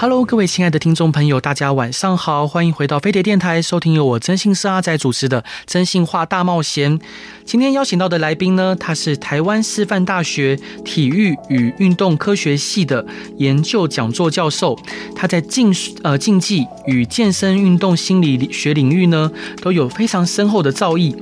Hello，各位亲爱的听众朋友，大家晚上好，欢迎回到飞碟电台，收听由我征信社阿仔主持的《征信话大冒险》。今天邀请到的来宾呢，他是台湾师范大学体育与运动科学系的研究讲座教授，他在竞呃竞技与健身运动心理学领域呢，都有非常深厚的造诣。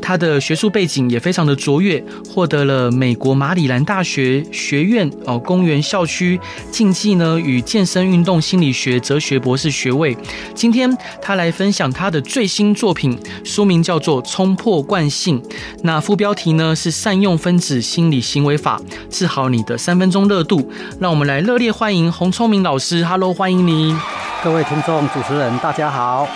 他的学术背景也非常的卓越，获得了美国马里兰大学学院哦公园校区竞技呢与健身运。运动心理学哲学博士学位。今天他来分享他的最新作品，书名叫做《冲破惯性》。那副标题呢是“善用分子心理行为法，治好你的三分钟热度”。让我们来热烈欢迎洪聪明老师。Hello，欢迎您。各位听众、主持人，大家好。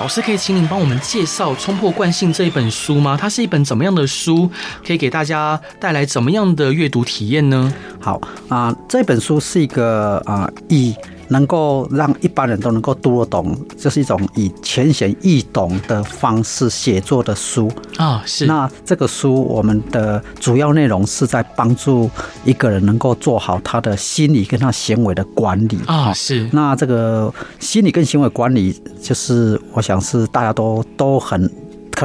老师可以请您帮我们介绍《冲破惯性》这一本书吗？它是一本怎么样的书？可以给大家带来怎么样的阅读体验呢？好啊、呃，这本书是一个啊以。呃能够让一般人都能够读得懂，这是一种以浅显易懂的方式写作的书啊。是。那这个书，我们的主要内容是在帮助一个人能够做好他的心理跟他行为的管理啊。是。那这个心理跟行为管理，就是我想是大家都都很。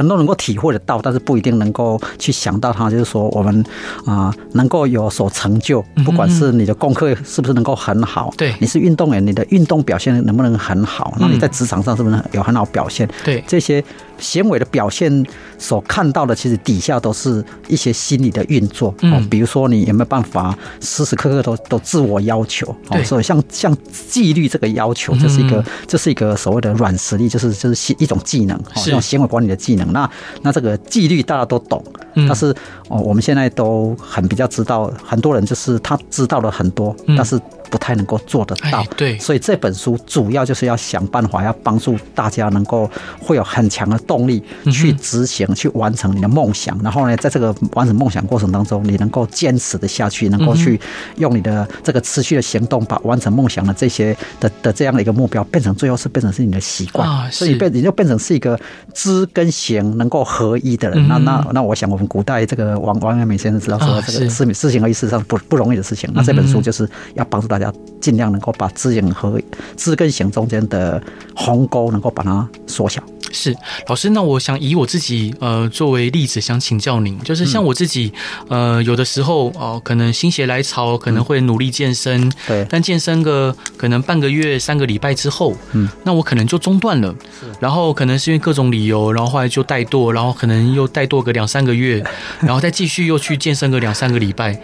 可能都能够体会得到，但是不一定能够去想到它。就是说，我们啊，能够有所成就，不管是你的功课是不是能够很好，对，你是运动员，你的运动表现能不能很好？那你在职场上是不是有很好表现？对，这些。行为的表现所看到的，其实底下都是一些心理的运作。嗯，比如说你有没有办法时时刻刻都都自我要求？哦，所以像像纪律这个要求，这是一个这是一个所谓的软实力，就是就是一种技能，这种行为管理的技能。那那这个纪律大家都懂，但是哦，我们现在都很比较知道，很多人就是他知道了很多，但是。不太能够做得到，对，所以这本书主要就是要想办法，要帮助大家能够会有很强的动力去执行、去完成你的梦想。然后呢，在这个完成梦想过程当中，你能够坚持的下去，能够去用你的这个持续的行动，把完成梦想的这些的的这样的一个目标，变成最后是变成是你的习惯，所以变你就变成是一个知跟行能够合一的人。那那那，我想我们古代这个王王阳明先生知道说，这个事事情合一事实上不不容易的事情。那这本书就是要帮助大家。要尽量能够把知影和知跟行中间的鸿沟能够把它缩小。是老师，那我想以我自己呃作为例子，想请教您，就是像我自己呃有的时候哦、呃，可能心血来潮，可能会努力健身，对，但健身个可能半个月、三个礼拜之后，嗯，那我可能就中断了。是，然后可能是因为各种理由，然后后来就怠惰，然后可能又怠惰个两三个月，然后再继续又去健身个两三个礼拜。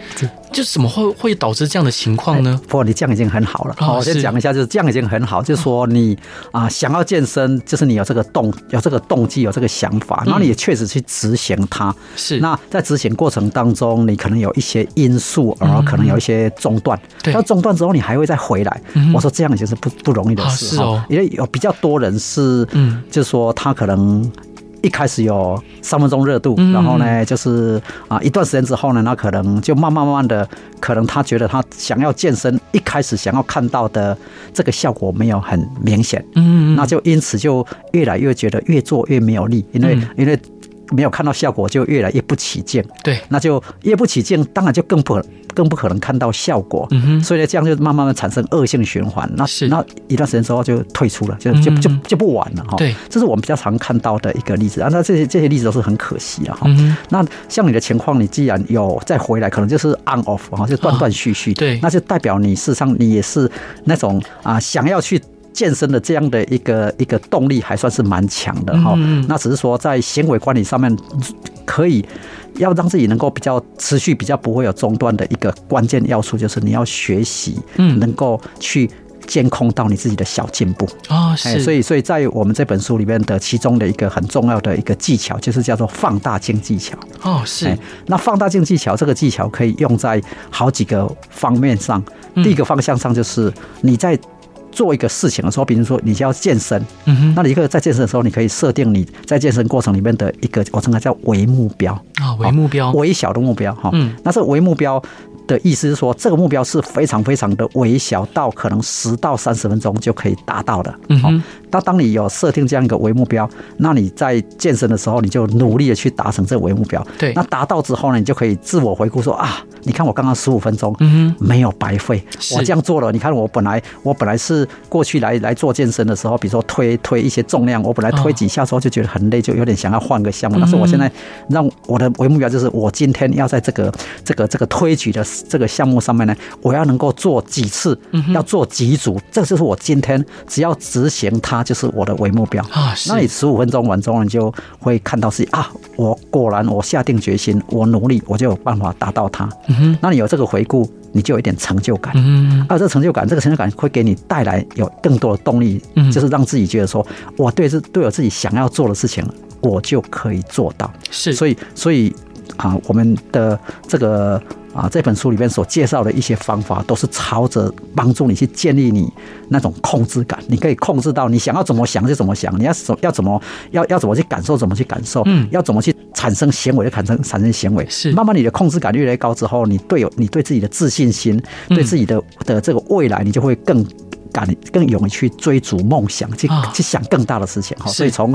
就怎么会会导致这样的情况呢？不过你这样已经很好了。好，我先讲一下，就是这样已经很好。就是说你啊，想要健身，就是你有这个动，有这个动机，有这个想法，然后你也确实去执行它。是。那在执行过程当中，你可能有一些因素，然后可能有一些中断。对。那中断之后，你还会再回来。我说这样已经是不不容易的事。是哦。因为有比较多人是，嗯，就是说他可能。一开始有三分钟热度，然后呢，就是啊，一段时间之后呢，那可能就慢慢慢慢的，可能他觉得他想要健身，一开始想要看到的这个效果没有很明显，嗯，那就因此就越来越觉得越做越没有力，因为因为没有看到效果，就越来越不起劲，对，那就越不起劲，当然就更不。更不可能看到效果，嗯所以呢，这样就慢慢的产生恶性循环。那那一段时间之后就退出了，就就就就不玩了哈。对，这是我们比较常看到的一个例子啊。那这些这些例子都是很可惜啊哈。那像你的情况，你既然有再回来，可能就是 on off 哈，就断断续续。对，那就代表你事实上你也是那种啊想要去健身的这样的一个一个动力还算是蛮强的哈。那只是说在行为管理上面可以。要让自己能够比较持续、比较不会有中断的一个关键要素，就是你要学习，嗯，能够去监控到你自己的小进步啊。是，所以，所以在我们这本书里面的其中的一个很重要的一个技巧，就是叫做放大镜技巧。哦，是。那放大镜技巧这个技巧可以用在好几个方面上。第一个方向上就是你在做一个事情的时候，比如说你就要健身，嗯哼，那你一个在健身的时候，你可以设定你在健身过程里面的一个，我称它叫微目标。啊，微目标，微小的目标哈，嗯，那这个微目标。的意思是说，这个目标是非常非常的微小，到可能十到三十分钟就可以达到的。嗯哼，那当你有设定这样一个微目标，那你在健身的时候，你就努力的去达成这个微目标。对，那达到之后呢，你就可以自我回顾说啊，你看我刚刚十五分钟，嗯，没有白费，我这样做了。你看我本来我本来是过去来来做健身的时候，比如说推推一些重量，我本来推几下之后就觉得很累，就有点想要换个项目。但是我现在让我的微目标就是，我今天要在这个这个这个推举的。这个项目上面呢，我要能够做几次，要做几组，这就是我今天只要执行它，就是我的为目标啊。那你十五分钟完之后，你就会看到是啊，我果然我下定决心，我努力，我就有办法达到它。那你有这个回顾，你就有一点成就感。嗯，啊，这个成就感，这个成就感会给你带来有更多的动力，就是让自己觉得说，我对这对我自己想要做的事情，我就可以做到。是，所以，所以啊，我们的这个。啊，这本书里面所介绍的一些方法，都是朝着帮助你去建立你那种控制感。你可以控制到你想要怎么想就怎么想，你要怎要怎么要要怎么去感受怎么去感受，嗯，要怎么去产生行为就产生产生行为。是，慢慢你的控制感越来越高之后，你对有你对自己的自信心，对自己的的这个未来，你就会更敢更勇于去追逐梦想，去去想更大的事情。哈，所以从。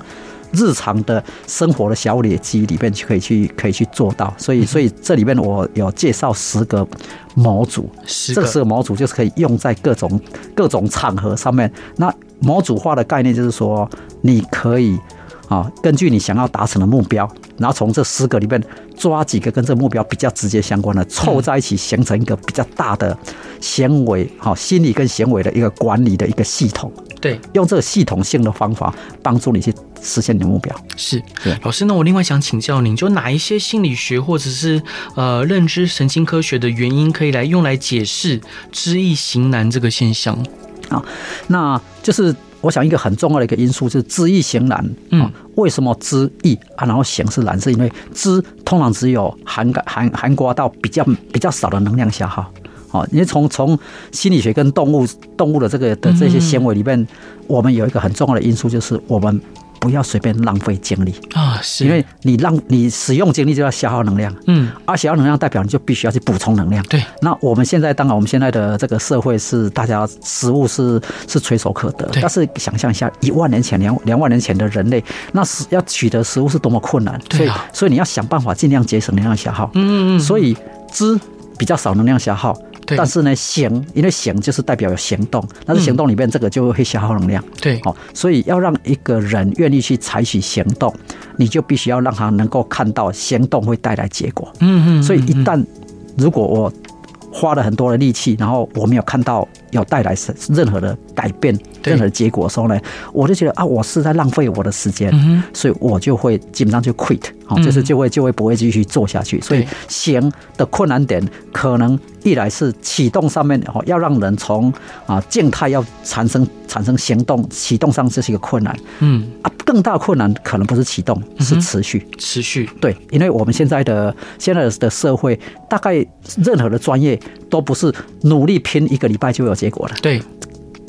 日常的生活的小累积里面，就可以去可以去做到。所以，所以这里面我有介绍十个模组，这十个模组就是可以用在各种各种场合上面。那模组化的概念就是说，你可以啊，根据你想要达成的目标，然后从这十个里面抓几个跟这个目标比较直接相关的，凑在一起形成一个比较大的行为，好，心理跟行为的一个管理的一个系统。对，用这个系统性的方法帮助你去实现你的目标。是，对，老师，那我另外想请教您，就哪一些心理学或者是呃认知神经科学的原因，可以来用来解释知易行难这个现象啊？那就是我想一个很重要的一个因素就是知易行难。嗯，为什么知易啊，然后行是难？是因为知通常只有涵盖涵涵盖到比较比较少的能量消耗。哦，因为从从心理学跟动物动物的这个的这些行为里面，我们有一个很重要的因素，就是我们不要随便浪费精力。啊，是。因为你浪你使用精力就要消耗能量，嗯，而消耗能量代表你就必须要去补充能量。对，那我们现在当然我们现在的这个社会是大家食物是是垂手可得，但是想象一下一万年前两两万年前的人类，那是要取得食物是多么困难，所以所以你要想办法尽量节省能量消耗，嗯嗯，所以知比较少能量消耗。但是呢，行，因为行就是代表有行动，但是行动里面这个就会消耗能量。对，哦，所以要让一个人愿意去采取行动，你就必须要让他能够看到行动会带来结果。嗯嗯。所以一旦如果我花了很多的力气，然后我没有看到有带来任何的改变、任何的结果的时候呢，我就觉得啊，我是在浪费我的时间，所以我就会基本上就 quit，好，就是就会就会不会继续做下去。所以行的困难点可能。一来是启动上面哦，要让人从啊静态要产生产生行动，启动上这是一个困难。嗯啊，更大困难可能不是启动，是持续。持续对，因为我们现在的现在的社会，大概任何的专业都不是努力拼一个礼拜就有结果了。对。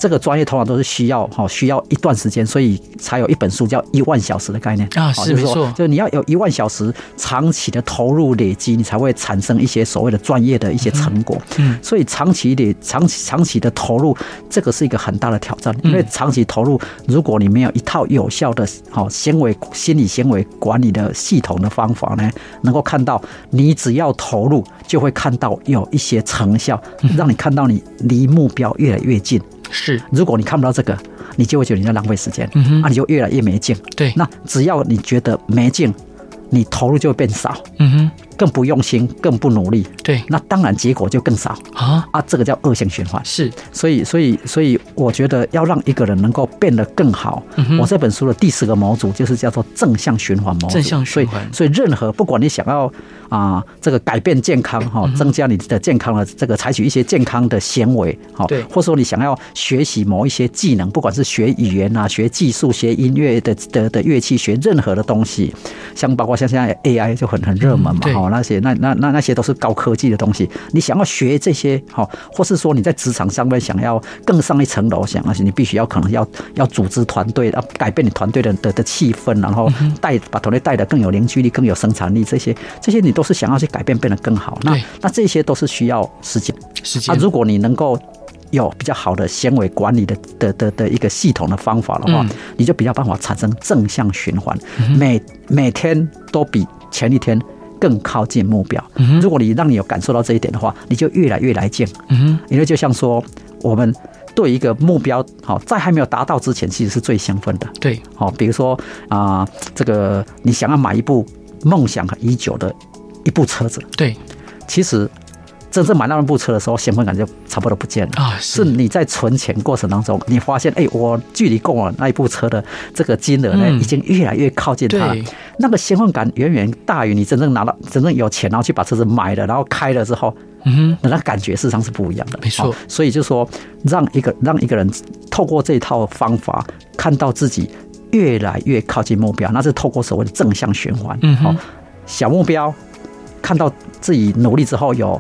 这个专业通常都是需要哈，需要一段时间，所以才有一本书叫一万小时的概念。啊，是没错，就是你要有一万小时长期的投入累积，你才会产生一些所谓的专业的一些成果。嗯，所以长期的长期长期的投入，这个是一个很大的挑战，因为长期投入，如果你没有一套有效的哈行为心理行为管理的系统的方法呢，能够看到你只要投入，就会看到有一些成效，让你看到你离目标越来越近。是，如果你看不到这个，你就会觉得你在浪费时间，嗯哼，那你就越来越没劲。对，那只要你觉得没劲，你投入就会变少，嗯哼，更不用心，更不努力。对，那当然结果就更少啊啊，这个叫恶性循环。是，所以，所以，所以，我觉得要让一个人能够变得更好，我这本书的第四个模组就是叫做正向循环模组。正向循环，所以，所以任何不管你想要。啊，这个改变健康哈，增加你的健康的这个采取一些健康的行为哈，对，或者说你想要学习某一些技能，不管是学语言啊、学技术、学音乐的的的乐器、学任何的东西，像包括像现在 AI 就很很热门嘛哈，哦，那些那那那那些都是高科技的东西。你想要学这些，哈，或是说你在职场上面想要更上一层楼，想而且你必须要可能要要组织团队，要改变你团队的的的气氛，然后带把团队带得更有凝聚力、更有生产力，这些这些你都是想要去改变，变得更好。那那这些都是需要时间。时间。啊，如果你能够。有比较好的纤维管理的的的的一个系统的方法的话，你就比较办法产生正向循环，每每天都比前一天更靠近目标。如果你让你有感受到这一点的话，你就越来越来劲。因为就像说，我们对一个目标，好，在还没有达到之前，其实是最兴奋的。对，好，比如说啊，这个你想要买一部梦想很已久的一部车子，对，其实。真正买那部车的时候，兴奋感就差不多不见了啊！是你在存钱过程当中，你发现，哎，我距离购买那一部车的这个金额呢，已经越来越靠近它。那个兴奋感远远大于你真正拿到、真正有钱，然后去把车子买了，然后开了之后，嗯，那感觉事实上是不一样的。没错，所以就说，让一个让一个人透过这套方法，看到自己越来越靠近目标，那是透过所谓的正向循环。嗯，好，小目标，看到自己努力之后有。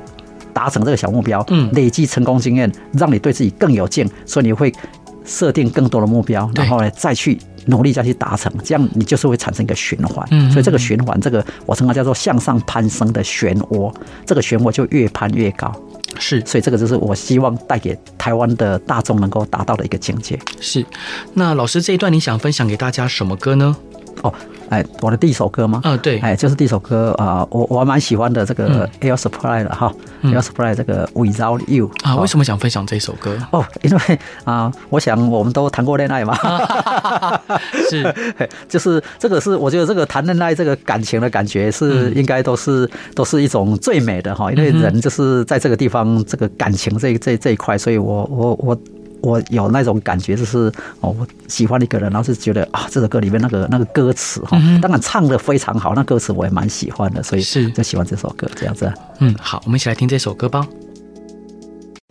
达成这个小目标，嗯，累积成功经验，让你对自己更有劲，所以你会设定更多的目标，然后呢，再去努力再去达成，这样你就是会产生一个循环。嗯，所以这个循环，这个我称它叫做向上攀升的漩涡，这个漩涡就越攀越高。是，所以这个就是我希望带给台湾的大众能够达到的一个境界。是，那老师这一段你想分享给大家什么歌呢？哦。哎，我的第一首歌吗？嗯，对，哎，就是第一首歌啊，我我蛮喜欢的这个 Air Supply 的哈，Air Supply 这个 Without You 啊，为什么想分享这首歌？哦，因为啊，我想我们都谈过恋爱嘛，是，就是这个是我觉得这个谈恋爱这个感情的感觉是应该都是都是一种最美的哈，因为人就是在这个地方这个感情这这这一块，所以我我我。我有那种感觉，就是哦，我喜欢一个人，然后是觉得啊，这首歌里面那个那个歌词哈，当然唱的非常好，那歌词我也蛮喜欢的，所以是就喜欢这首歌这样子。嗯，好，我们一起来听这首歌吧。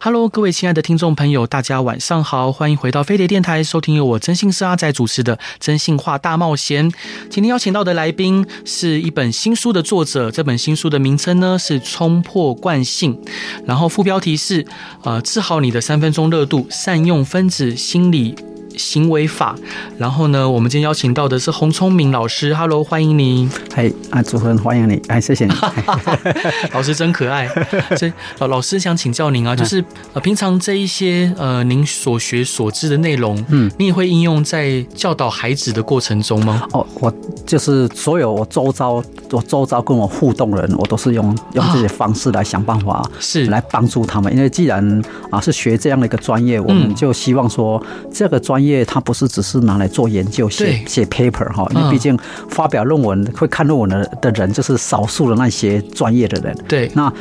Hello，各位亲爱的听众朋友，大家晚上好，欢迎回到飞碟电台，收听由我真心是阿仔主持的《真心话大冒险》。今天邀请到的来宾是一本新书的作者，这本新书的名称呢是《冲破惯性》，然后副标题是呃治好你的三分钟热度，善用分子心理。行为法，然后呢，我们今天邀请到的是洪聪明老师，Hello，欢迎你。嗨，啊，主持人欢迎你，哎，谢谢你，老师真可爱。所以老老师想请教您啊，就是呃，平常这一些呃，您所学所知的内容，嗯，你也会应用在教导孩子的过程中吗？哦，我就是所有我周遭我周遭跟我互动的人，我都是用用这些方式来想办法，是来帮助他们。因为既然啊是学这样的一个专业，我们就希望说这个专业它不是只是拿来做研究写写 paper 哈，因为毕竟发表论文会看论文的的人就是少数的那些专业的人。对，那。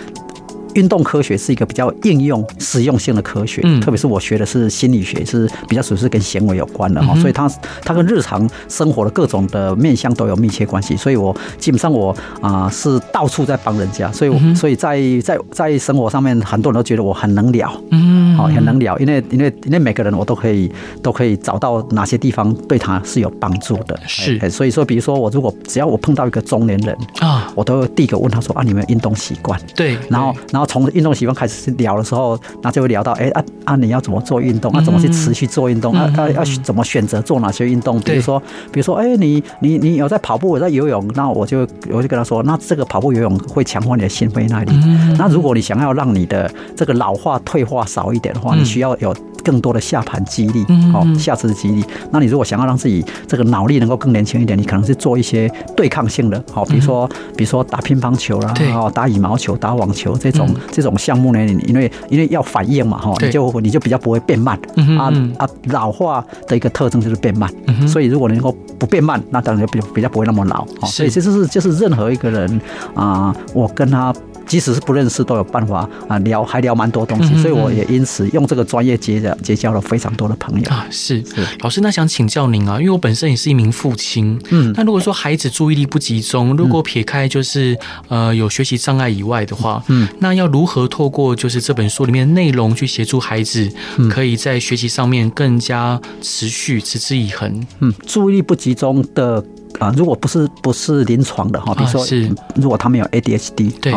运动科学是一个比较应用、实用性的科学，嗯，特别是我学的是心理学，是比较属于是跟行为有关的哈，所以它它跟日常生活的各种的面向都有密切关系，所以我基本上我啊是到处在帮人家，所以所以在在在生活上面，很多人都觉得我很能聊，嗯，好，很能聊，因为因为因为每个人我都可以都可以找到哪些地方对他是有帮助的，是，所以说比如说我如果只要我碰到一个中年人啊，我都第一个问他说啊，你们运动习惯？对，然后然后。然后从运动习惯开始聊的时候，那就会聊到，哎啊啊，你要怎么做运动？啊，怎么去持续做运动？啊啊，要怎么选择做哪些运动？比如说，比如说，哎，你你你有在跑步，有在游泳，那我就我就跟他说，那这个跑步游泳会强化你的心肺耐力。那如果你想要让你的这个老化退化少一点的话，你需要有。更多的下盘肌力，哦，下肢的肌力。那你如果想要让自己这个脑力能够更年轻一点，你可能是做一些对抗性的，好，比如说，比如说打乒乓球啦，哦，打羽毛球、打网球这种这种项目呢，因为因为要反应嘛，哈，你就你就比较不会变慢。啊啊，老化的一个特征就是变慢，所以如果能够不变慢，那当然就比比较不会那么老。所以这就是就是任何一个人啊，我跟他。即使是不认识，都有办法啊聊，还聊蛮多东西，所以我也因此用这个专业结交结交了非常多的朋友啊。是是，老师，那想请教您啊，因为我本身也是一名父亲，嗯，那如果说孩子注意力不集中，如果撇开就是呃有学习障碍以外的话，嗯，那要如何透过就是这本书里面的内容去协助孩子，可以在学习上面更加持续、持之以恒？嗯，注意力不集中的。啊，如果不是不是临床的哈，比如说，如果他没有 ADHD，对，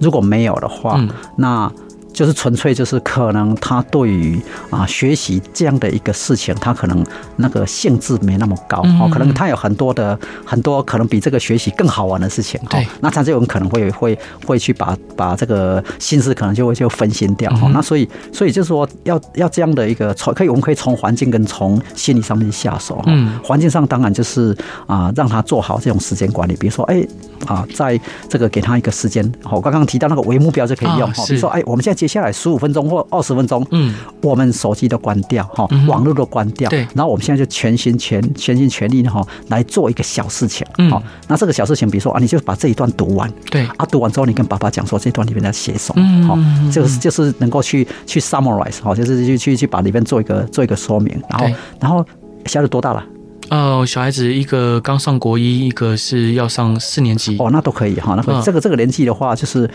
如果没有的话，嗯、那。就是纯粹就是可能他对于啊学习这样的一个事情，他可能那个兴致没那么高哦，可能他有很多的很多可能比这个学习更好玩的事情哈，那他这种可能会会会去把把这个心思可能就会就分心掉哈，那所以所以就是说要要这样的一个从可以我们可以从环境跟从心理上面下手哈，环境上当然就是啊让他做好这种时间管理，比如说哎啊在这个给他一个时间，我刚刚提到那个为目标就可以用哈，比如说哎我们现在。接下来十五分钟或二十分钟，嗯，我们手机都关掉哈，网络都关掉，对，然后我们现在就全心全全心全力的哈来做一个小事情，好，那这个小事情，比如说啊，你就把这一段读完，对，啊，读完之后你跟爸爸讲说这段里面在写什么，好，就是就是能够去去 summarize，好，就是去去去把里面做一个做一个说明，然后然后小孩子多大了？哦，小孩子一个刚上国一，一个是要上四年级，哦，那都可以哈，那个这个这个年纪的话就是。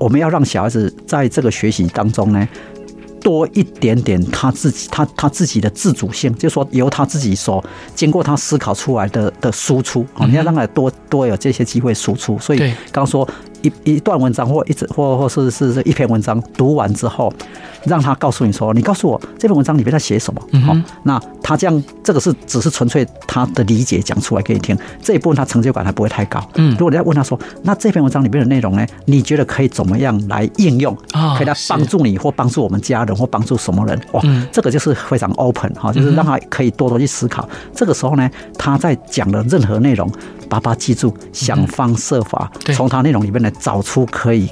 我们要让小孩子在这个学习当中呢，多一点点他自己他他自己的自主性，就是说由他自己所经过他思考出来的的输出啊，你要让他多多有这些机会输出。所以刚说一一段文章或一直或或是是是一篇文章读完之后，让他告诉你说，你告诉我这篇文章里面在写什么？好，那。他这样，这个是只是纯粹他的理解讲出来给你听，这一部分他成就感还不会太高。嗯，如果你要问他说，那这篇文章里面的内容呢，你觉得可以怎么样来应用？可以来帮助你，或帮助我们家人，或帮助什么人？哇，这个就是非常 open 哈，就是让他可以多多去思考。这个时候呢，他在讲的任何内容，爸爸记住，想方设法从他内容里面来找出可以。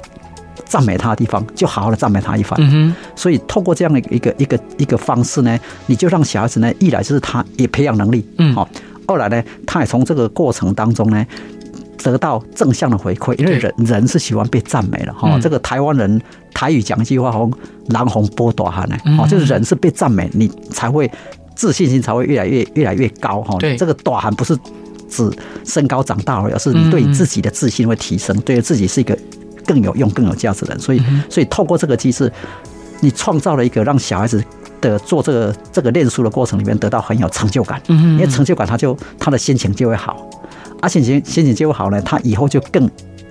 赞美他的地方，就好好的赞美他一番。所以透过这样的一个一个一个方式呢，你就让小孩子呢，一来就是他也培养能力，嗯，好；二来呢，他也从这个过程当中呢，得到正向的回馈。因为人人是喜欢被赞美的哈。这个台湾人台语讲一句话，吼，人红波大汉呢，哦，就是人是被赞美，你才会自信心才会越来越越来越高哈。对，这个短寒不是指身高长大而已，而是你对自己的自信会提升，对自己是一个。更有用、更有价值的人，所以，所以透过这个机制，你创造了一个让小孩子的做这个这个练书的过程里面得到很有成就感，因为成就感，他就他的心情就会好，而且心心情就会好呢，他以后就更。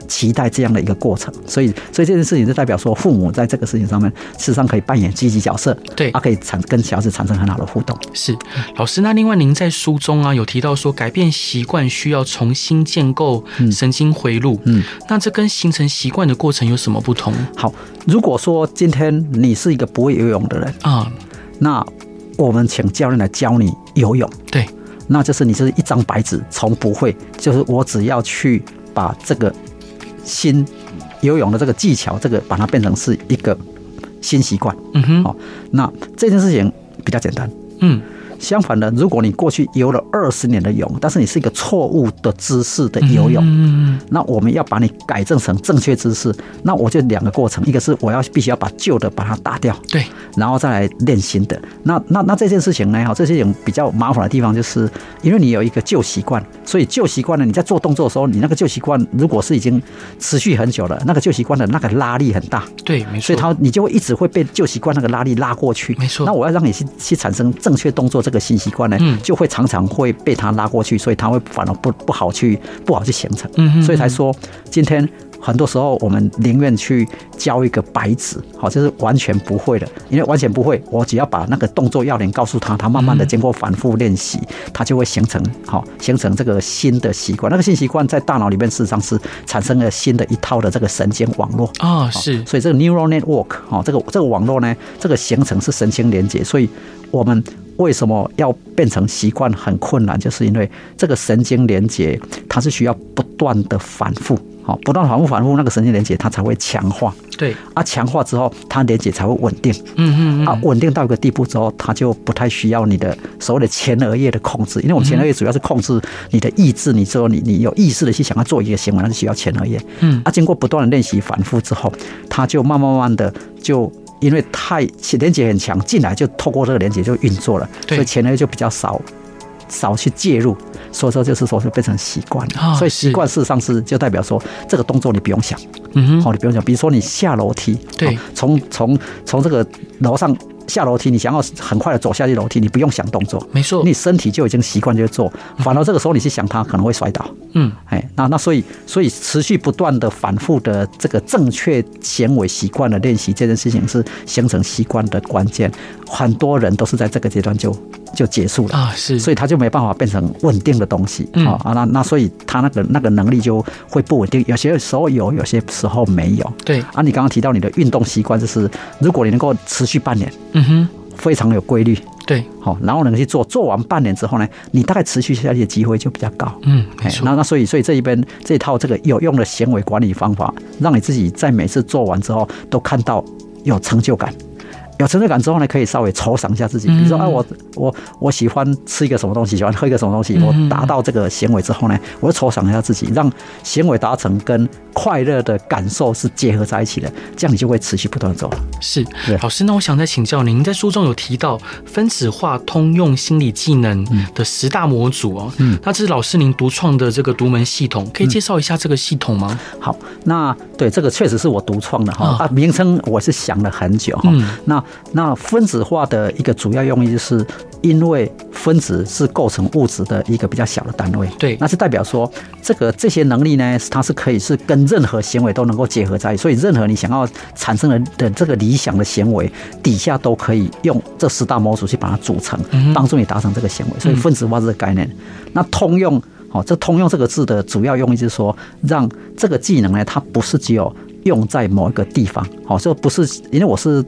期待这样的一个过程，所以所以这件事情就代表说，父母在这个事情上面，事实上可以扮演积极角色，对，他可以产跟小孩子产生很好的互动。是，老师，那另外您在书中啊有提到说，改变习惯需要重新建构神经回路，嗯，那这跟形成习惯的过程有什么不同？好，如果说今天你是一个不会游泳的人啊，那我们请教练来教你游泳，对，那就是你就是一张白纸，从不会，就是我只要去把这个。新游泳的这个技巧，这个把它变成是一个新习惯。嗯哼，好，那这件事情比较简单。嗯。相反的，如果你过去游了二十年的泳，但是你是一个错误的姿势的游泳，嗯，那我们要把你改正成正确姿势，那我就两个过程，一个是我要必须要把旧的把它打掉，对，然后再来练新的。那那那这件事情呢？哈，这些泳比较麻烦的地方，就是因为你有一个旧习惯，所以旧习惯呢，你在做动作的时候，你那个旧习惯如果是已经持续很久了，那个旧习惯的那个拉力很大，对，没错，所以它你就会一直会被旧习惯那个拉力拉过去，没错。那我要让你去去产生正确动作。这个新习惯呢，就会常常会被他拉过去，所以他会反而不不好去不好去形成，所以才说今天很多时候我们宁愿去教一个白纸，好，就是完全不会的，因为完全不会，我只要把那个动作要领告诉他，他慢慢的经过反复练习，他就会形成好形成这个新的习惯。那个新习惯在大脑里面事实上是产生了新的一套的这个神经网络啊，是，所以这个 neural network 哈，这个这个网络呢，这个形成是神经连接，所以我们。为什么要变成习惯很困难？就是因为这个神经连接，它是需要不断的反复，好，不断反复反复，那个神经连接它才会强化。对，啊，强化之后，它连接才会稳定。嗯嗯啊，稳定到一个地步之后，它就不太需要你的所谓的前额叶的控制，因为我们前额叶主要是控制你的意志，你说你你有意识的去想要做一个行为，那是需要前额叶。嗯，啊，经过不断的练习反复之后，它就慢慢慢的就。因为太连接很强，进来就透过这个连接就运作了，所以前额就比较少少去介入，所以说就是说就变成习惯了。所以习惯事实上是就代表说这个动作你不用想，嗯哼，好，你不用想。比如说你下楼梯，对，从从从这个楼上下楼梯，你想要很快的走下去楼梯，你不用想动作，没错，你身体就已经习惯就做。反而这个时候你去想它，可能会摔倒。嗯，哎，那那所以所以持续不断的反复的这个正确行为习惯的练习，这件事情是形成习惯的关键。很多人都是在这个阶段就就结束了啊，是，所以他就没办法变成稳定的东西。嗯啊，那那所以他那个那个能力就会不稳定，有些时候有，有些时候没有。对啊，你刚刚提到你的运动习惯，就是如果你能够持续半年，嗯哼，非常有规律。对，好，然后能去做，做完半年之后呢，你大概持续下去的机会就比较高。嗯，没错。那那所以所以这一边这一套这个有用的行为管理方法，让你自己在每次做完之后都看到有成就感。有成就感之后呢，可以稍微酬赏一下自己。比如说，啊，我我我喜欢吃一个什么东西，喜欢喝一个什么东西，我达到这个行为之后呢，我酬赏一下自己，让行为达成跟快乐的感受是结合在一起的，这样你就会持续不断的走。是，老师，那我想再请教您，在书中有提到分子化通用心理技能的十大模组哦，嗯，那这是老师您独创的这个独门系统，可以介绍一下这个系统吗？好，那对这个确实是我独创的哈，啊，名称我是想了很久哈，那。那分子化的一个主要用意，就是因为分子是构成物质的一个比较小的单位，对，那是代表说，这个这些能力呢，它是可以是跟任何行为都能够结合在一起，所以任何你想要产生的的这个理想的行为底下都可以用这十大模组去把它组成，帮助你达成这个行为。所以分子化这个概念，那通用，哦，这通用这个字的主要用意就是说，让这个技能呢，它不是只有用在某一个地方，哦，这不是因为我是。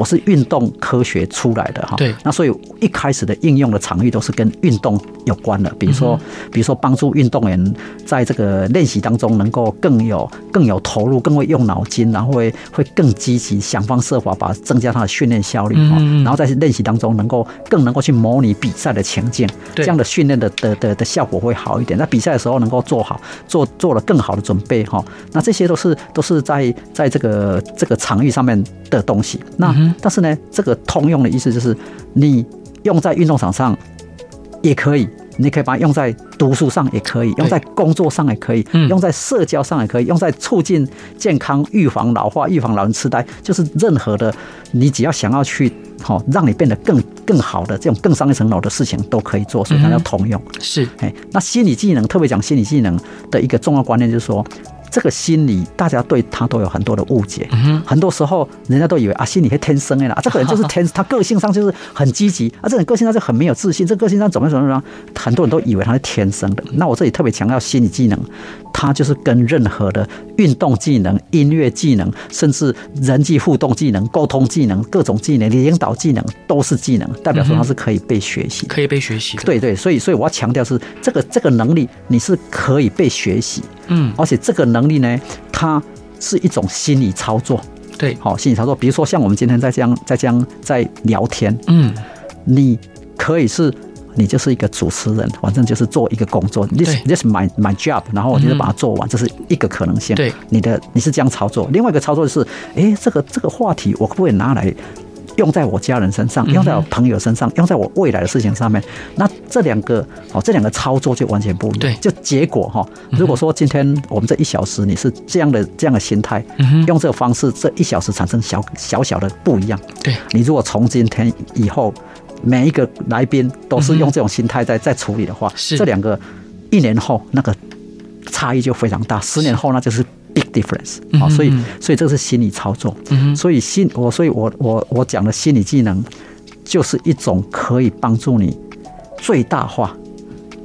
我是运动科学出来的哈，对，那所以一开始的应用的场域都是跟运动有关的，比如说，比如说帮助运动员在这个练习当中能够更有更有投入，更会用脑筋，然后会会更积极，想方设法把增加他的训练效率，然后在练习当中能够更能够去模拟比赛的情境，这样的训练的的的的效果会好一点。那比赛的时候能够做好，做做了更好的准备哈，那这些都是都是在在这个这个场域上面的东西。那但是呢，这个通用的意思就是，你用在运动场上也可以，你可以把它用在读书上也可以，用在工作上也可以，用在社交上也可以，用在促进健康、预防老化、预防老人痴呆，就是任何的，你只要想要去好让你变得更更好的这种更上一层楼的事情都可以做，所以它叫通用。是，哎，那心理技能，特别讲心理技能的一个重要观念就是说。这个心理，大家对他都有很多的误解。很多时候，人家都以为啊，心理是天生的啦，这个人就是 天，他个性上就是很积极，啊，这种个性上就很没有自信，这个个性上怎么怎么怎么，很多人都以为他是天生的。那我这里特别强调心理技能，它就是跟任何的运动技能、音乐技能，甚至人际互动技能、沟通技能、各种技能、领导技能，都是技能，代表说它是可以被学习，可以被学习。对对，所以所以我要强调是这个这个能力，你是可以被学习。嗯，而且这个能力呢，它是一种心理操作，对，好，心理操作。比如说像我们今天在这样在这样在聊天，嗯，你可以是，你就是一个主持人，反正就是做一个工作，this this my my job，然后我就是把它做完，这是一个可能性。对，你的你是这样操作，另外一个操作就是，哎，这个这个话题我可不可以拿来？用在我家人身上，用在我朋友身上，用在我未来的事情上面。那这两个哦，这两个操作就完全不一样。对，就结果哈。如果说今天我们这一小时你是这样的这样的心态，用这个方式，这一小时产生小小小的不一样。对，你如果从今天以后每一个来宾都是用这种心态在在处理的话，是。这两个一年后那个差异就非常大，十年后那就是。Big difference 啊，所以所以这是心理操作，所以心我所以我我我讲的心理技能，就是一种可以帮助你最大化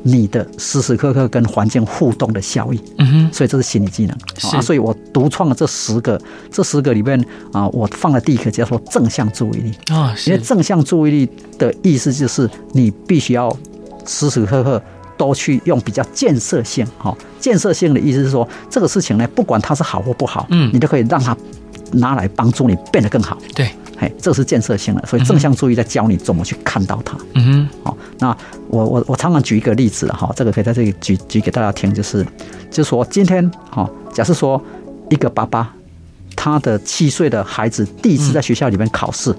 你的时时刻刻跟环境互动的效益。嗯哼，所以这是心理技能啊，所以我独创了这十个，这十个里面啊，我放了第一个叫做正向注意力啊，因为正向注意力的意思就是你必须要时时刻刻。都去用比较建设性，哈，建设性的意思是说，这个事情呢，不管它是好或不好，嗯，你都可以让它拿来帮助你变得更好。对，嘿，这是建设性的，所以正向注意在教你怎么去看到它。嗯哼，好，那我我我常常举一个例子哈，这个可以在这里举举给大家听，就是就是说今天哈，假设说一个爸爸，他的七岁的孩子第一次在学校里面考试，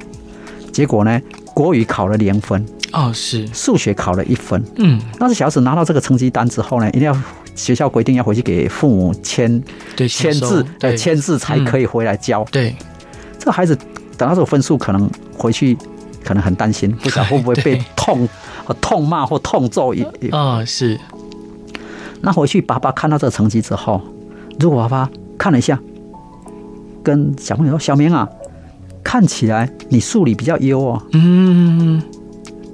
结果呢，国语考了零分。哦，是。数学考了一分，嗯，但是小孩子拿到这个成绩单之后呢，一定要学校规定要回去给父母签，对，签字，对，签字才可以回来交。对，这个孩子等到这个分数可能回去可能很担心，不知道会不会被痛、痛骂或痛揍一啊？是。那回去爸爸看到这个成绩之后，如果爸爸看了一下，跟小朋友说：“小明啊，看起来你数理比较优哦。”嗯，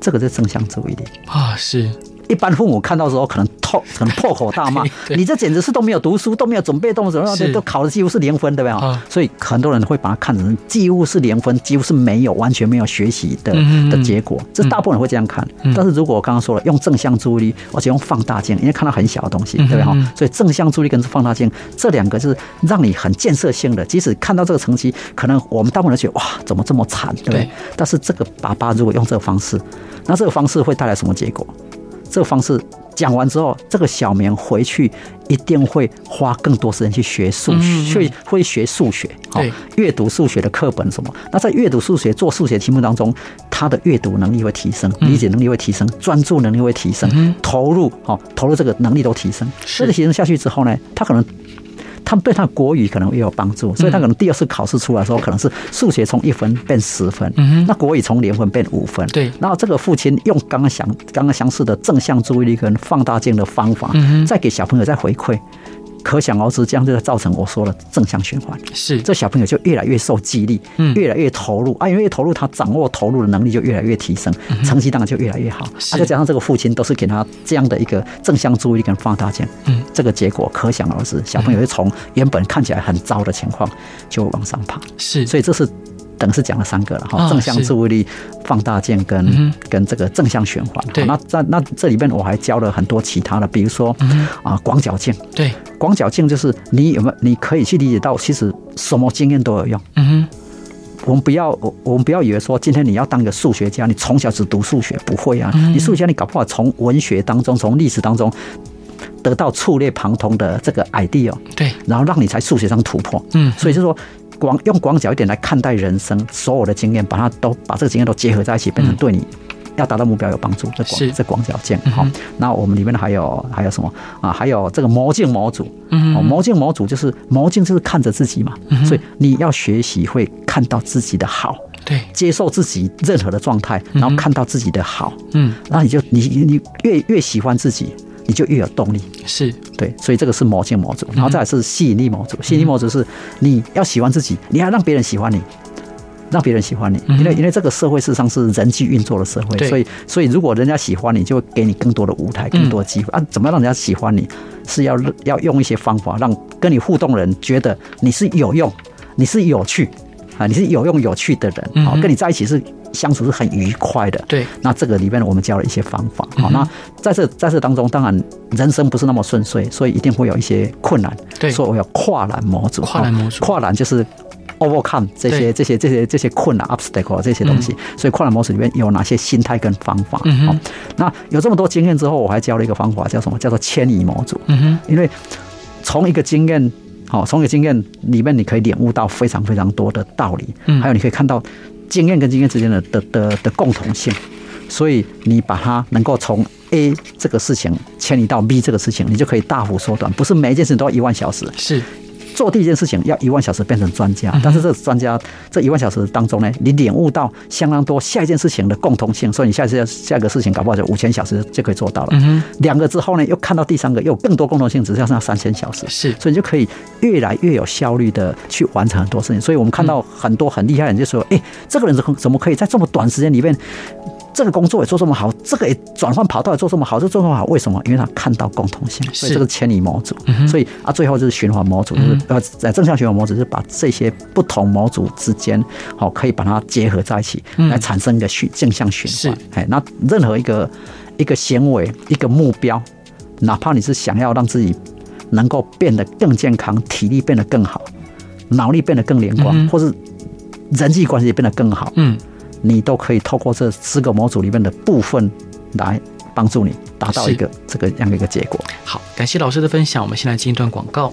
这个是正向注意力啊，是。一般父母看到的时候，可能破，可能破口大骂，你这简直是都没有读书，都没有准备动作，然后都考的几乎是零分，对不对？啊，所以很多人会把它看成几乎是零分，几乎是没有，完全没有学习的的结果。这大部分人会这样看。但是如果我刚刚说了，用正向注意力，而且用放大镜，因为看到很小的东西，对不对？哈，所以正向注意力跟放大镜这两个就是让你很建设性的，即使看到这个成绩，可能我们大部分人觉得哇，怎么这么惨，对不对？但是这个爸爸如果用这个方式，那这个方式会带来什么结果？这个方式讲完之后，这个小明回去一定会花更多时间去学数学，去会学数学，好，阅读数学的课本什么。那在阅读数学、做数学题目当中，他的阅读能力会提升，理解能力会提升，专注能力会提升，投入哦，投入这个能力都提升。这个提升下去之后呢，他可能。他们对他的国语可能也有帮助，所以他可能第二次考试出来的时候，可能是数学从一分变十分，那国语从零分变五分。对，然后这个父亲用刚刚相刚刚相似的正向注意力跟放大镜的方法，再给小朋友再回馈。可想而知，这样就造成我说的正向循环。是，这小朋友就越来越受激励，嗯，越来越投入啊，因为越投入，他掌握投入的能力就越来越提升，成绩当然就越来越好。啊，再加上这个父亲都是给他这样的一个正向注意力跟放大镜，嗯，这个结果可想而知，小朋友就从原本看起来很糟的情况就往上爬。是，所以这是。等是讲了三个了哈，正向注意力、放大镜跟跟这个正向循环。对，那在那这里面我还教了很多其他的，比如说啊广角镜。对，广角镜就是你有没有你可以去理解到，其实什么经验都有用。嗯哼，我们不要我我们不要以为说今天你要当一个数学家，你从小只读数学不会啊。你数学家你搞不好从文学当中、从历史当中得到触类旁通的这个 idea。对，然后让你在数学上突破。嗯，所以就是说。广用广角一点来看待人生，所有的经验，把它都把这个经验都结合在一起，变成对你要达到目标有帮助。这广这广角镜，好。那我们里面还有还有什么啊？还有这个魔镜模组。嗯，魔镜模组就是魔镜，就是看着自己嘛。所以你要学习会看到自己的好，对，接受自己任何的状态，然后看到自己的好。嗯，那你就你你越越喜欢自己。你就越有动力，是对，所以这个是魔镜模组，然后再来是吸引力模组。吸引力模组是你要喜欢自己，你要让别人喜欢你，让别人喜欢你，因为因为这个社会事实上是人际运作的社会，所以所以如果人家喜欢你，就会给你更多的舞台，更多的机会啊。怎么样让人家喜欢你？是要要用一些方法，让跟你互动的人觉得你是有用，你是有趣啊，你是有用有趣的人，好，跟你在一起是。相处是很愉快的，对。那这个里面我们教了一些方法，好。那在这在这当中，当然人生不是那么顺遂，所以一定会有一些困难，对。所以我要跨栏模组，跨栏模组，跨栏就是 overcome 这些这些这些这些困难 obstacle 这些东西。所以跨栏模组里面有哪些心态跟方法？好。那有这么多经验之后，我还教了一个方法，叫什么？叫做迁移模组。嗯哼。因为从一个经验，好，从一个经验里面，你可以领悟到非常非常多的道理。嗯。还有你可以看到。经验跟经验之间的的的的共同性，所以你把它能够从 A 这个事情迁移到 B 这个事情，你就可以大幅缩短。不是每一件事情都要一万小时。是。做第一件事情要一万小时变成专家，但是这专家这一万小时当中呢，你领悟到相当多下一件事情的共同性，所以你下一次要下一个事情搞不好就五千小时就可以做到了。两个之后呢，又看到第三个又有更多共同性，只要剩下三千小时。是，所以你就可以越来越有效率的去完成很多事情。所以我们看到很多很厉害的人就说：“哎，这个人怎么怎么可以在这么短时间里面？”这个工作也做这么好，这个也转换跑道也做这么好，这做这么好，为什么？因为他看到共同性，所以这个迁移模组。嗯、所以啊，最后就是循环模组，就是呃，在正向循环模组，是把这些不同模组之间，好，可以把它结合在一起，来产生一个循正向循环。哎，那任何一个一个行为、一个目标，哪怕你是想要让自己能够变得更健康，体力变得更好，脑力变得更灵光，嗯、或是人际关系也变得更好，嗯。你都可以透过这四个模组里面的部分来帮助你达到一个这个样的一个结果。好，感谢老师的分享。我们先来进一段广告。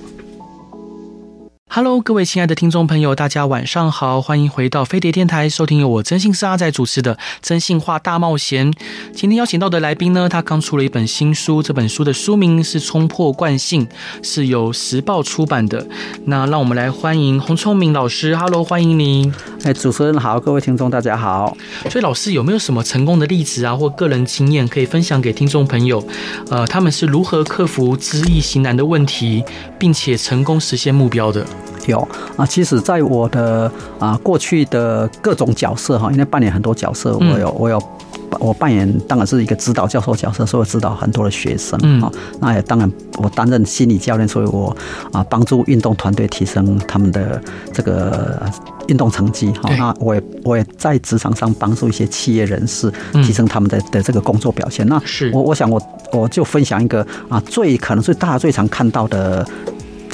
Hello，各位亲爱的听众朋友，大家晚上好，欢迎回到飞碟电台，收听由我真心是阿仔主持的《真心话大冒险》。今天邀请到的来宾呢，他刚出了一本新书，这本书的书名是《冲破惯性》，是由时报出版的。那让我们来欢迎洪聪明老师。Hello，欢迎您。哎，主持人好，各位听众大家好。所以老师有没有什么成功的例子啊，或个人经验可以分享给听众朋友？呃，他们是如何克服知易行难的问题，并且成功实现目标的？有啊，其实，在我的啊过去的各种角色哈，因为扮演很多角色，我有我有我扮演当然是一个指导教授角色，所以我指导很多的学生啊。那也当然我担任心理教练，所以我啊帮助运动团队提升他们的这个运动成绩哈。那我也我也在职场上帮助一些企业人士提升他们的的这个工作表现。那是我我想我我就分享一个啊最可能最大最常看到的。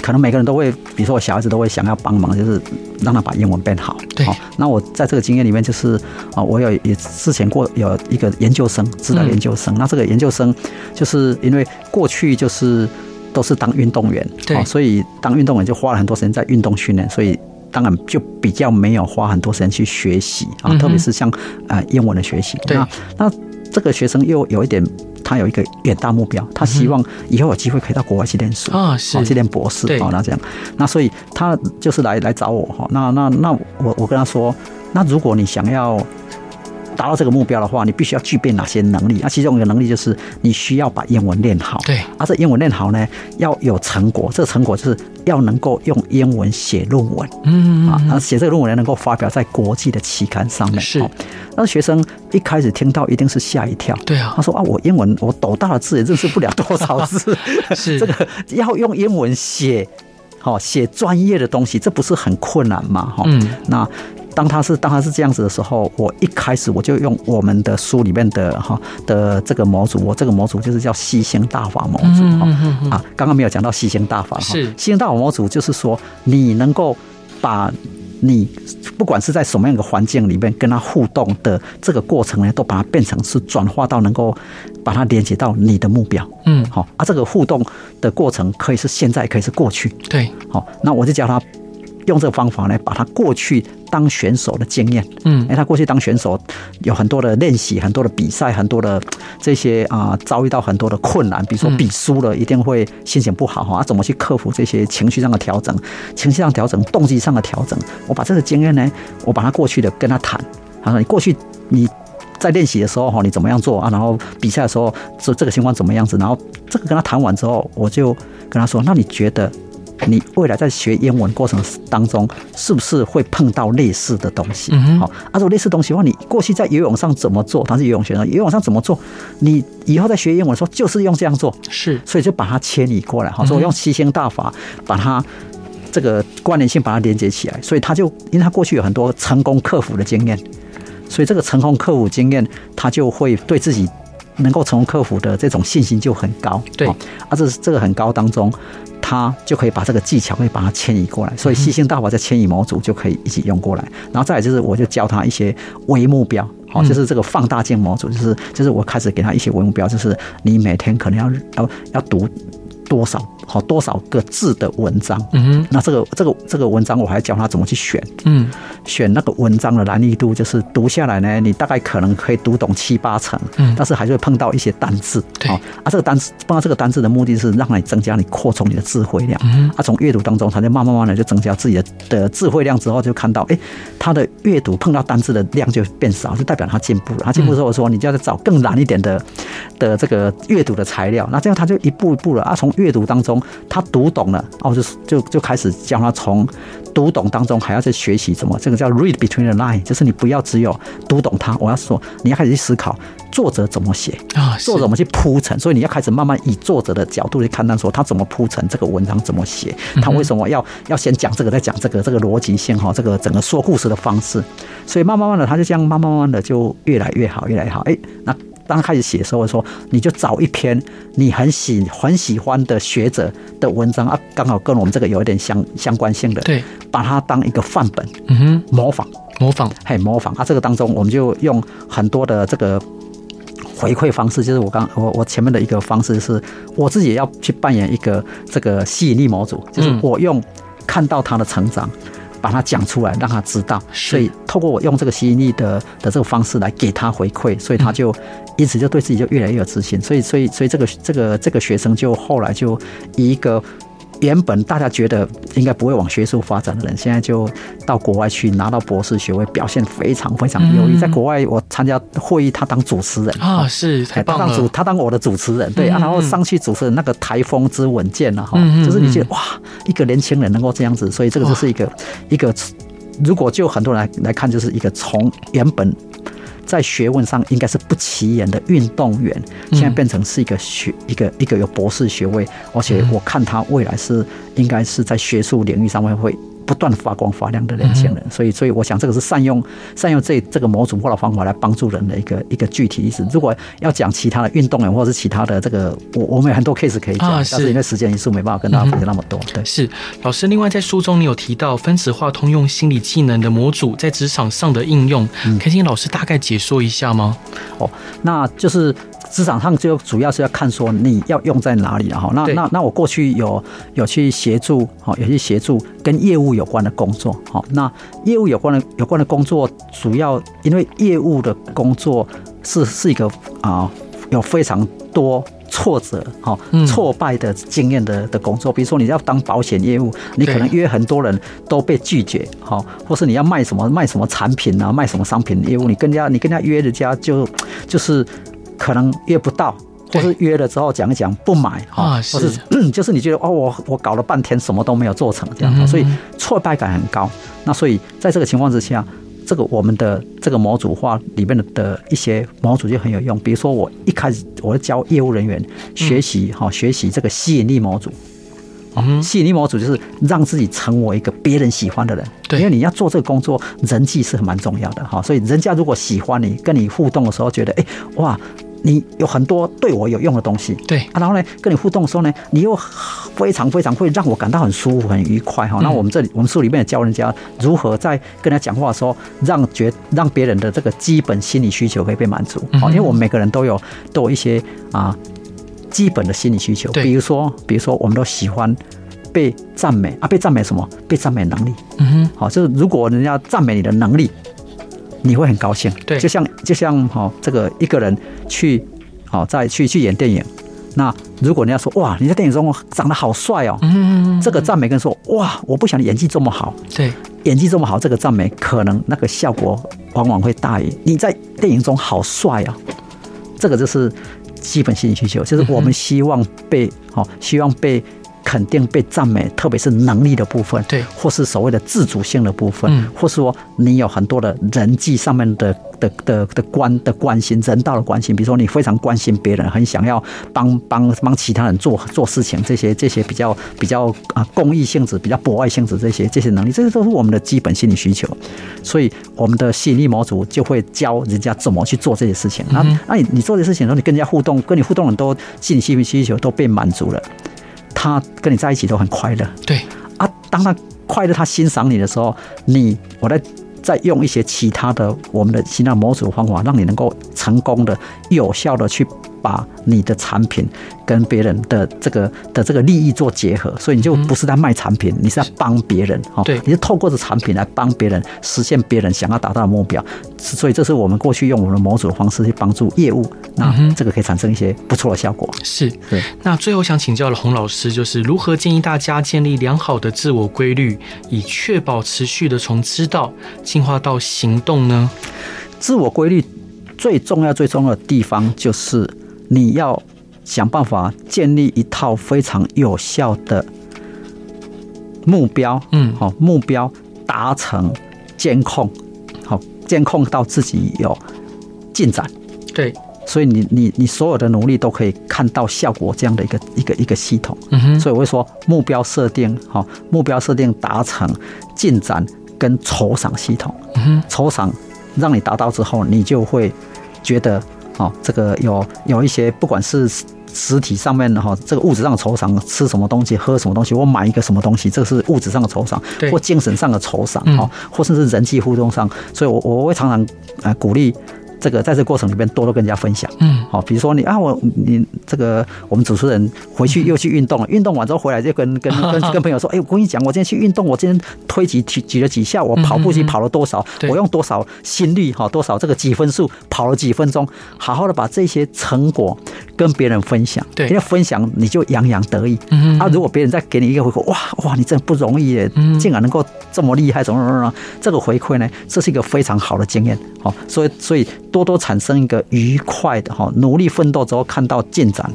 可能每个人都会，比如说我小孩子都会想要帮忙，就是让他把英文变好。对。那我在这个经验里面，就是啊，我有也之前过有一个研究生，知道研究生。那这个研究生就是因为过去就是都是当运动员，对，所以当运动员就花了很多时间在运动训练，所以当然就比较没有花很多时间去学习啊，特别是像呃英文的学习。对。那那这个学生又有一点。他有一个远大目标，他希望以后有机会可以到国外去念书啊，是。去念博士啊，那这样，那所以他就是来来找我哈，那那那我我跟他说，那如果你想要。达到这个目标的话，你必须要具备哪些能力？那其中一个能力就是你需要把英文练好。对，而、啊、这英文练好呢，要有成果。这个成果就是要能够用英文写论文。嗯，嗯，嗯啊，那写这个论文呢，能够发表在国际的期刊上面。是，那学生一开始听到一定是吓一跳。对啊，他说啊，我英文我斗大的字也认识不了多少字。是，这个要用英文写，好写专业的东西，这不是很困难吗？哈，嗯，那。当他是当他是这样子的时候，我一开始我就用我们的书里面的哈的这个模组，我这个模组就是叫吸星大法模组哈。啊，刚刚没有讲到吸星大法哈，吸星大法模组就是说你能够把你不管是在什么样的环境里面跟他互动的这个过程呢，都把它变成是转化到能够把它连接到你的目标，嗯，好啊，这个互动的过程可以是现在，可以是过去，对，好，那我就教他。用这个方法呢把他过去当选手的经验，嗯，因为他过去当选手有很多的练习，很多的比赛，很多的 这些啊，遭遇到很多的困难，比如说比输了一定会心情不好哈，啊，怎么去克服这些情绪上的调整，情绪上调整，动机上的调整，我把这个经验呢，我把他过去的跟他谈，他说你过去你在练习的时候哈，你怎么样做啊？然后比赛的时候这这个情况怎么样子？然后这个跟他谈完之后，我就跟他说，那你觉得？你未来在学英文过程当中，是不是会碰到类似的东西？好，啊，如果类似东西的话，你过去在游泳上怎么做？他是游泳选手，游泳上怎么做？你以后在学英文的时候，就是用这样做。是，所以就把它迁移过来。好，所以我用七星大法把它这个关联性把它连接起来。所以他就因为他过去有很多成功克服的经验，所以这个成功克服经验，他就会对自己能够成功克服的这种信心就很高。对，啊，这是这个很高当中。他就可以把这个技巧可以把它迁移过来，所以吸星大法在迁移模组就可以一起用过来。然后再来就是，我就教他一些微目标，好，就是这个放大镜模组，就是就是我开始给他一些微目标，就是你每天可能要要要读多少。好多少个字的文章？嗯哼，那这个这个这个文章我还教他怎么去选。嗯，选那个文章的难易度，就是读下来呢，你大概可能可以读懂七八成。嗯，但是还是会碰到一些单字。对啊，这个单字碰到这个单字的目的是让你增加你扩充你的智慧量。嗯，啊，从阅读当中，他就慢慢慢的就增加自己的的智慧量之后，就看到哎，他的阅读碰到单字的量就变少，就代表他进步了。他进步之后，我说你就要找更难一点的的这个阅读的材料。那这样他就一步一步了啊，从阅读当中。他读懂了，哦，就就就开始教他从读懂当中还要去学习什么，这个叫 read between the line，就是你不要只有读懂它，我要说你要开始去思考作者怎么写啊，作者怎么去铺陈，所以你要开始慢慢以作者的角度去看待说他怎么铺陈这个文章怎么写，他为什么要要先讲这个再讲这个这个逻辑性哈，这个整个说故事的方式，所以慢慢慢的他就这样慢慢慢慢的就越来越好越来越好，哎，那。当他开始写的时候，我说你就找一篇你很喜很喜欢的学者的文章啊，刚好跟我们这个有一点相相关性的，对，把它当一个范本，嗯哼，模仿。模仿，嘿，模仿。啊，这个当中我们就用很多的这个回馈方式，就是我刚我我前面的一个方式是，我自己也要去扮演一个这个吸引力模组，就是我用看到他的成长，把它讲出来，让他知道。所以透过我用这个吸引力的的这个方式来给他回馈，所以他就因此就对自己就越来越有自信。所以，所以，所以这个这个这个学生就后来就以一个。原本大家觉得应该不会往学术发展的人，现在就到国外去拿到博士学位，表现非常非常优异。在国外，我参加会议，他当主持人啊，是太棒了。他当主，他当我的主持人，对啊，然后上去主持人那个台风之稳健了哈，就是你觉得哇，一个年轻人能够这样子，所以这个就是一个一个，如果就很多人来来看，就是一个从原本。在学问上应该是不起眼的运动员，现在变成是一个学一个一个有博士学位，而且我看他未来是应该是在学术领域上面会。不断发光发亮的年轻人，所以所以我想这个是善用善用这这个模组化的方法来帮助人的一个一个具体意思。如果要讲其他的运动员或者是其他的这个，我我们有很多 case 可以讲，但是因为时间因素没办法跟大家分享那么多。对，是老师。另外在书中你有提到分子化通用心理技能的模组在职场上的应用，可以请老师大概解说一下吗？哦，那就是。职场上就主要是要看说你要用在哪里了哈。那那那我过去有有去协助哈，有去协助跟业务有关的工作好。那业务有关的有关的工作，主要因为业务的工作是是一个啊有非常多挫折哈挫败的经验的的工作。比如说你要当保险业务，你可能约很多人都被拒绝哈，或是你要卖什么卖什么产品啊，卖什么商品业务，你跟人家你跟人家约人家就就是。可能约不到，或是约了之后讲一讲不买哈，或是就是你觉得哦，我我搞了半天什么都没有做成这样，所以挫败感很高。那所以在这个情况之下，这个我们的这个模组化里面的的一些模组就很有用。比如说我一开始我教业务人员学习哈，学习这个吸引力模组。吸引力模组就是让自己成为一个别人喜欢的人，因为你要做这个工作，人际是蛮重要的哈。所以人家如果喜欢你，跟你互动的时候，觉得哎哇。你有很多对我有用的东西，对啊，然后呢，跟你互动的时候呢，你又非常非常会让我感到很舒服、很愉快哈。那我们这里，我们书里面也教人家如何在跟他讲话的时候，让觉让别人的这个基本心理需求可以被满足。好，因为我们每个人都有都有一些啊基本的心理需求，比如说，比如说，我们都喜欢被赞美啊，被赞美什么？被赞美能力。嗯哼，好，就是如果人家赞美你的能力。你会很高兴，对，就像就像哈，这个一个人去，好再去去演电影，那如果人家说哇，你在电影中长得好帅哦，嗯，这个赞美跟说哇，我不想你演技这么好，对，演技这么好，这个赞美可能那个效果往往会大于你在电影中好帅啊，这个就是基本心理需求，就是我们希望被好，希望被。肯定被赞美，特别是能力的部分，对，或是所谓的自主性的部分，嗯，或是说你有很多的人际上面的的的的关的关心，人道的关心，比如说你非常关心别人，很想要帮帮帮其他人做做事情，这些这些比较比较啊公益性质、比较博爱性质这些这些能力，这些都是我们的基本心理需求。所以我们的吸引力模组就会教人家怎么去做这些事情。那那你你做这些事情的时候，你跟人家互动，跟你互动的人都心理心理需求都被满足了。他跟你在一起都很快乐，对啊。当他快乐，他欣赏你的时候，你我在再用一些其他的我们的心脏模组方法，让你能够成功的、有效的去。把你的产品跟别人的这个的这个利益做结合，所以你就不是在卖产品，你是在帮别人哈。对，你是透过这产品来帮别人实现别人想要达到的目标。所以这是我们过去用我们的模组的方式去帮助业务，那这个可以产生一些不错的效果。是，对。那最后想请教的洪老师，就是如何建议大家建立良好的自我规律，以确保持续的从知道进化到行动呢？自我规律最重要最重要的地方就是。你要想办法建立一套非常有效的目标，嗯，好，目标达成监控，好，监控到自己有进展，对，所以你你你所有的努力都可以看到效果，这样的一个一个一个系统，嗯哼，所以我会说目标设定，好，目标设定达成进展跟酬赏系统，嗯哼，酬赏让你达到之后，你就会觉得。哦，这个有有一些，不管是实体上面的哈，这个物质上的酬赏，吃什么东西，喝什么东西，我买一个什么东西，这个是物质上的酬赏，或精神上的酬赏，哈，或甚至人际互动上，所以我我会常常呃鼓励这个在这个过程里面多多跟人家分享。嗯，好，比如说你啊，我你这个我们主持人回去又去运动了，运动完之后回来就跟跟跟 跟朋友说，哎，我跟你讲，我今天去运动，我今天推举举举了几下，我跑步机跑了多少，我用多少心率哈，多少这个几分数跑了几分钟，好好的把这些成果跟别人分享。对，因为分享你就洋洋得意。嗯啊，如果别人再给你一个回馈，哇哇，你真不容易耶，竟然能够这么厉害，怎么怎么怎么，这个回馈呢，这是一个非常好的经验。好，所以所以多多产生一个愉快的哈，努力奋斗之后看到进展，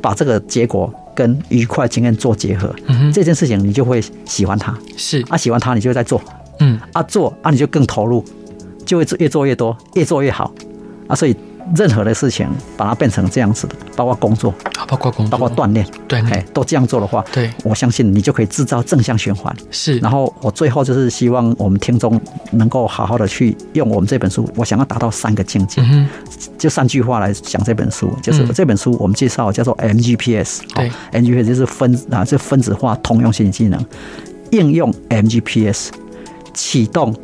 把这个结果跟愉快经验做结合，嗯，这件事情你就会喜欢它。是啊，喜欢它，你就会在做。嗯啊做啊，你就更投入，就会越做越多，越做越好啊，所以。任何的事情，把它变成这样子的，包括工作，包括工作，包括锻炼，对，哎，都这样做的话，对，我相信你就可以制造正向循环。是，然后我最后就是希望我们听众能够好好的去用我们这本书，我想要达到三个境界，嗯、就三句话来讲这本书，就是这本书我们介绍叫做 MGPS，对，MGPS 就是分啊，这分子化通用心理技能，应用 MGPS，启动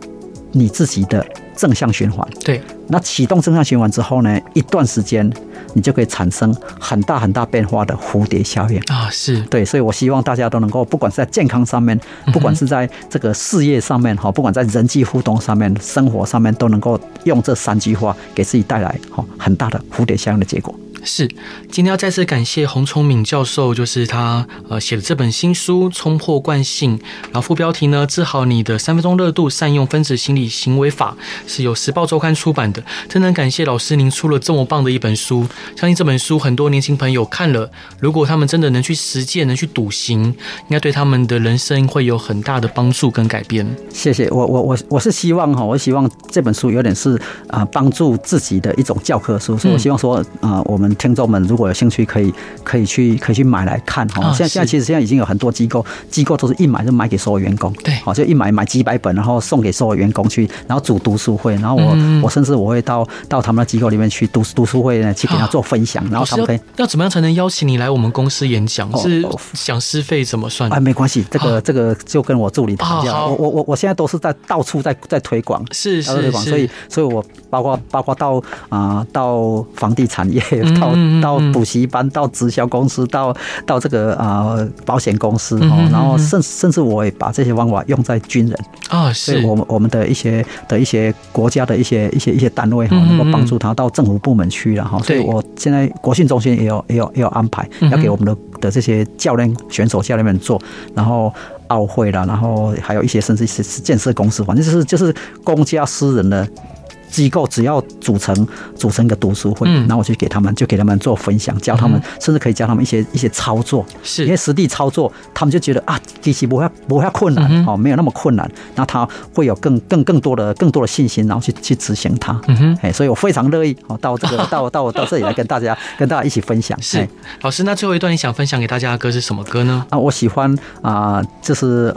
你自己的。正向循环，对，那启动正向循环之后呢，一段时间你就可以产生很大很大变化的蝴蝶效应。啊，是。对，所以我希望大家都能够，不管是在健康上面，不管是在这个事业上面哈，不管在人际互动上面、生活上面，都能够用这三句话给自己带来哈很大的蝴蝶效应的结果。是，今天要再次感谢洪崇敏教授，就是他呃写的这本新书《冲破惯性》，然后副标题呢，治好你的三分钟热度，善用分子心理行为法，是由时报周刊出版的。真的很感谢老师您出了这么棒的一本书，相信这本书很多年轻朋友看了，如果他们真的能去实践，能去笃行，应该对他们的人生会有很大的帮助跟改变。谢谢，我我我我是希望哈，我希望这本书有点是啊帮助自己的一种教科书，所以我希望说啊我们。听众们如果有兴趣，可以可以去可以去买来看哈。现在现在其实现在已经有很多机构，机构都是一买就买给所有员工，对，好就一买买几百本，然后送给所有员工去，然后组读书会，然后我、嗯、我甚至我会到到他们的机构里面去读读书会呢，去给他做分享，然后他们可以要怎么样才能邀请你来我们公司演讲？是讲师费怎么算？哎，没关系，这个这个就跟我助理谈一下。我我我我现在都是在到处在在推广，是是是，所以所以我包括包括到啊、呃、到房地产业。到到补习班，到直销公司，到到这个啊保险公司哦，然后甚甚至我也把这些方法用在军人啊，所以我们我们的一些的一些国家的一些一些一些单位哈，能够帮助他到政府部门去了哈，所以我现在国训中心也有也有也有安排，要给我们的的这些教练选手教练们做，然后奥会啦，然后还有一些甚至是建设公司，反正就是就是公家私人的。机构只要组成组成一个读书会，然后我去给他们，就给他们做分享，教他们，甚至可以教他们一些一些操作，是，因为实地操作，他们就觉得啊，其实不会不会困难，哦，没有那么困难，那他会有更更更多的更多的信心，然后去去执行它。嗯哼，哎，所以我非常乐意哦，到这个 到到到这里来跟大家 跟大家一起分享。是，老师，那最后一段你想分享给大家的歌是什么歌呢？啊，我喜欢啊，就是。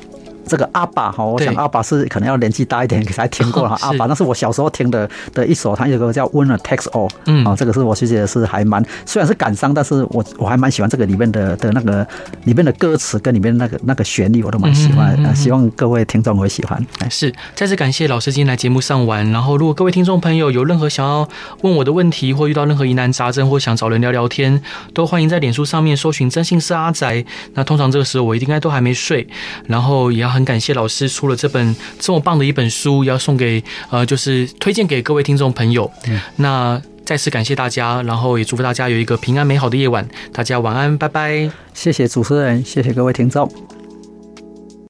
这个阿爸哈，我想阿爸是可能要年纪大一点才听过哈。阿爸那是我小时候听的的一首，他有个叫《Winner Takes All》，嗯，啊，这个是我是觉得是还蛮，虽然是感伤，但是我我还蛮喜欢这个里面的的那个里面的歌词跟里面那个那个旋律，我都蛮喜欢。希望各位听众会喜欢。是，再次感谢老师今天来节目上玩。然后，如果各位听众朋友有任何想要问我的问题，或遇到任何疑难杂症，或想找人聊聊天，都欢迎在脸书上面搜寻“真心是阿宅”。那通常这个时候我应该都还没睡，然后也要。很感谢老师出了这本这么棒的一本书，要送给呃，就是推荐给各位听众朋友。嗯，那再次感谢大家，然后也祝福大家有一个平安美好的夜晚。大家晚安，拜拜。谢谢主持人，谢谢各位听众。